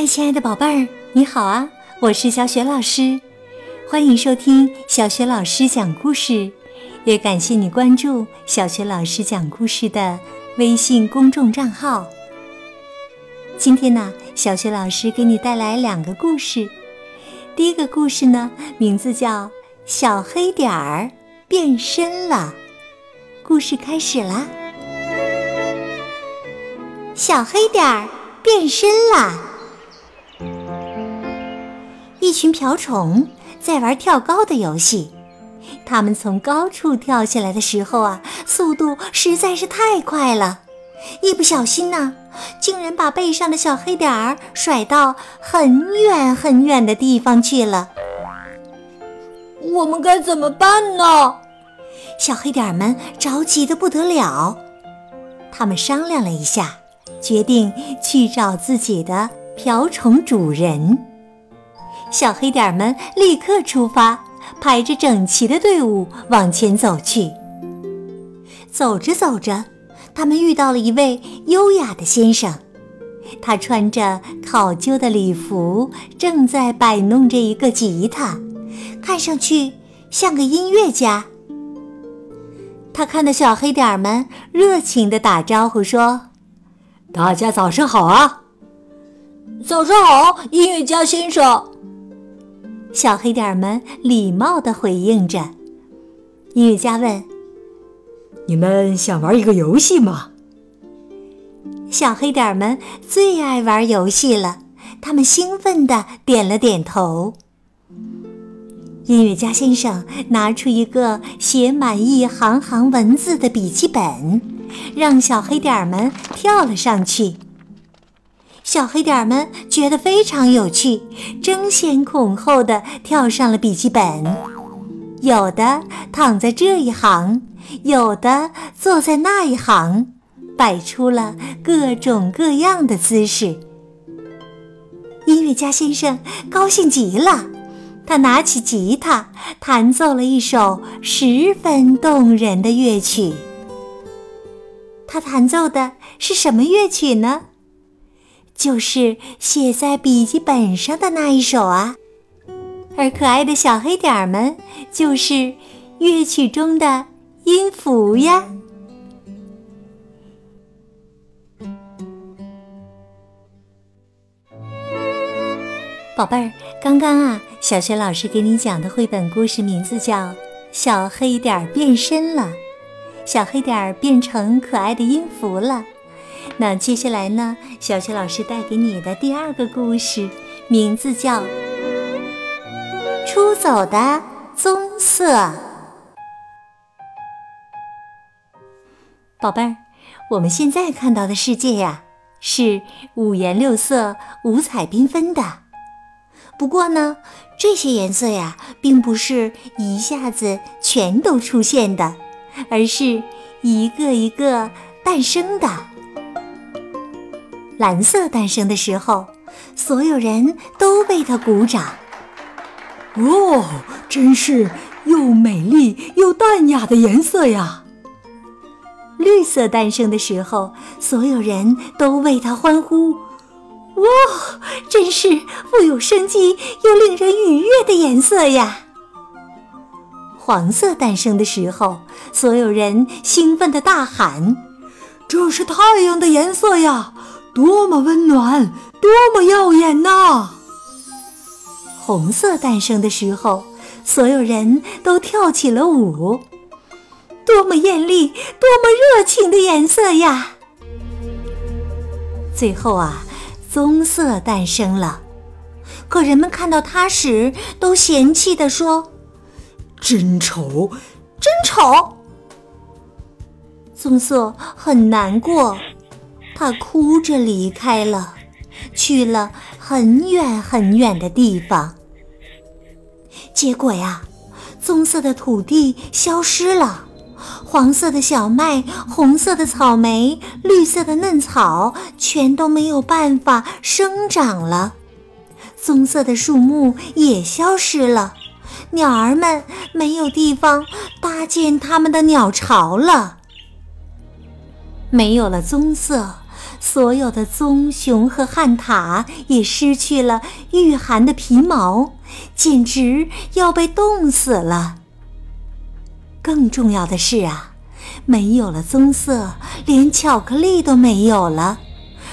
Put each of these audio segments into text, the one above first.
嗨，亲爱的宝贝儿，你好啊！我是小雪老师，欢迎收听小雪老师讲故事，也感谢你关注小雪老师讲故事的微信公众账号。今天呢，小雪老师给你带来两个故事。第一个故事呢，名字叫《小黑点儿变身了》。故事开始啦！小黑点儿变身了。一群瓢虫在玩跳高的游戏，它们从高处跳下来的时候啊，速度实在是太快了，一不小心呢，竟然把背上的小黑点儿甩到很远很远的地方去了。我们该怎么办呢？小黑点儿们着急的不得了。他们商量了一下，决定去找自己的瓢虫主人。小黑点们立刻出发，排着整齐的队伍往前走去。走着走着，他们遇到了一位优雅的先生，他穿着考究的礼服，正在摆弄着一个吉他，看上去像个音乐家。他看到小黑点们，热情地打招呼说：“大家早上好啊！早上好，音乐家先生。”小黑点们礼貌地回应着。音乐家问：“你们想玩一个游戏吗？”小黑点们最爱玩游戏了，他们兴奋地点了点头。音乐家先生拿出一个写满一行行文字的笔记本，让小黑点们跳了上去。小黑点儿们觉得非常有趣，争先恐后的跳上了笔记本。有的躺在这一行，有的坐在那一行，摆出了各种各样的姿势。音乐家先生高兴极了，他拿起吉他，弹奏了一首十分动人的乐曲。他弹奏的是什么乐曲呢？就是写在笔记本上的那一首啊，而可爱的小黑点儿们就是乐曲中的音符呀。宝贝儿，刚刚啊，小学老师给你讲的绘本故事名字叫《小黑点儿变身了》，小黑点儿变成可爱的音符了。那接下来呢？小雪老师带给你的第二个故事，名字叫《出走的棕色》。宝贝儿，我们现在看到的世界呀，是五颜六色、五彩缤纷的。不过呢，这些颜色呀，并不是一下子全都出现的，而是一个一个诞生的。蓝色诞生的时候，所有人都为它鼓掌。哦，真是又美丽又淡雅的颜色呀！绿色诞生的时候，所有人都为它欢呼。哇，真是富有生机又令人愉悦的颜色呀！黄色诞生的时候，所有人兴奋地大喊：“这是太阳的颜色呀！”多么温暖，多么耀眼呐！红色诞生的时候，所有人都跳起了舞。多么艳丽，多么热情的颜色呀！最后啊，棕色诞生了。可人们看到它时，都嫌弃地说：“真丑，真丑！”棕色很难过。他哭着离开了，去了很远很远的地方。结果呀，棕色的土地消失了，黄色的小麦、红色的草莓、绿色的嫩草，全都没有办法生长了。棕色的树木也消失了，鸟儿们没有地方搭建它们的鸟巢了。没有了棕色。所有的棕熊和旱獭也失去了御寒的皮毛，简直要被冻死了。更重要的是啊，没有了棕色，连巧克力都没有了，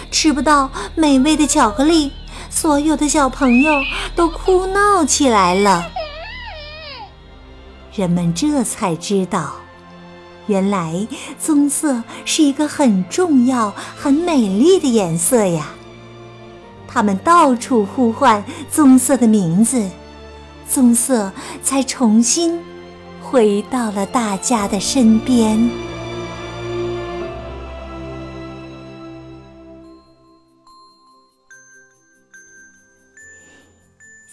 吃不到美味的巧克力，所有的小朋友都哭闹起来了。人们这才知道，原来棕色是一个很重要、很美丽的颜色呀。他们到处呼唤棕色的名字，棕色才重新。回到了大家的身边。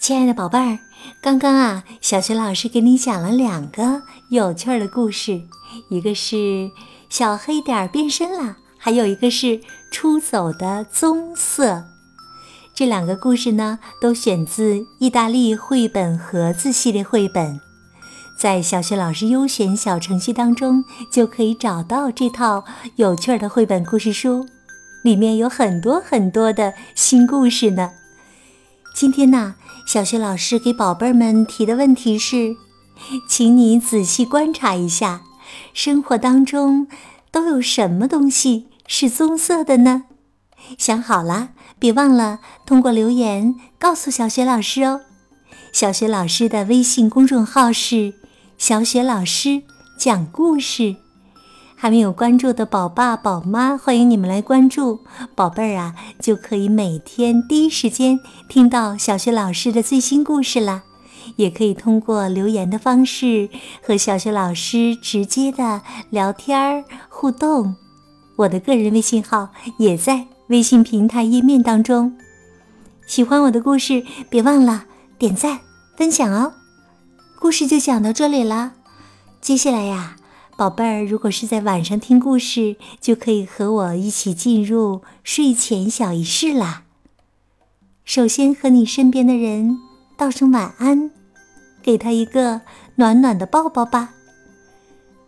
亲爱的宝贝儿，刚刚啊，小学老师给你讲了两个有趣的故事，一个是小黑点变身了，还有一个是出走的棕色。这两个故事呢，都选自意大利绘本盒子系列绘本。在小学老师优选小程序当中，就可以找到这套有趣的绘本故事书，里面有很多很多的新故事呢。今天呢，小学老师给宝贝儿们提的问题是，请你仔细观察一下，生活当中都有什么东西是棕色的呢？想好了，别忘了通过留言告诉小学老师哦。小学老师的微信公众号是。小雪老师讲故事，还没有关注的宝爸宝妈，欢迎你们来关注。宝贝儿啊，就可以每天第一时间听到小雪老师的最新故事了。也可以通过留言的方式和小雪老师直接的聊天儿互动。我的个人微信号也在微信平台页面当中。喜欢我的故事，别忘了点赞分享哦。故事就讲到这里了，接下来呀，宝贝儿，如果是在晚上听故事，就可以和我一起进入睡前小仪式啦。首先和你身边的人道声晚安，给他一个暖暖的抱抱吧。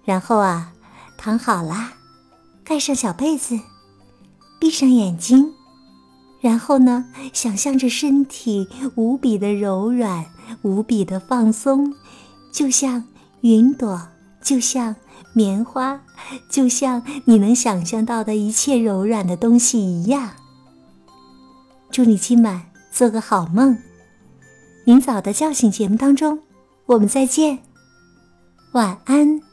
然后啊，躺好啦，盖上小被子，闭上眼睛，然后呢，想象着身体无比的柔软。无比的放松，就像云朵，就像棉花，就像你能想象到的一切柔软的东西一样。祝你今晚做个好梦，明早的叫醒节目当中，我们再见，晚安。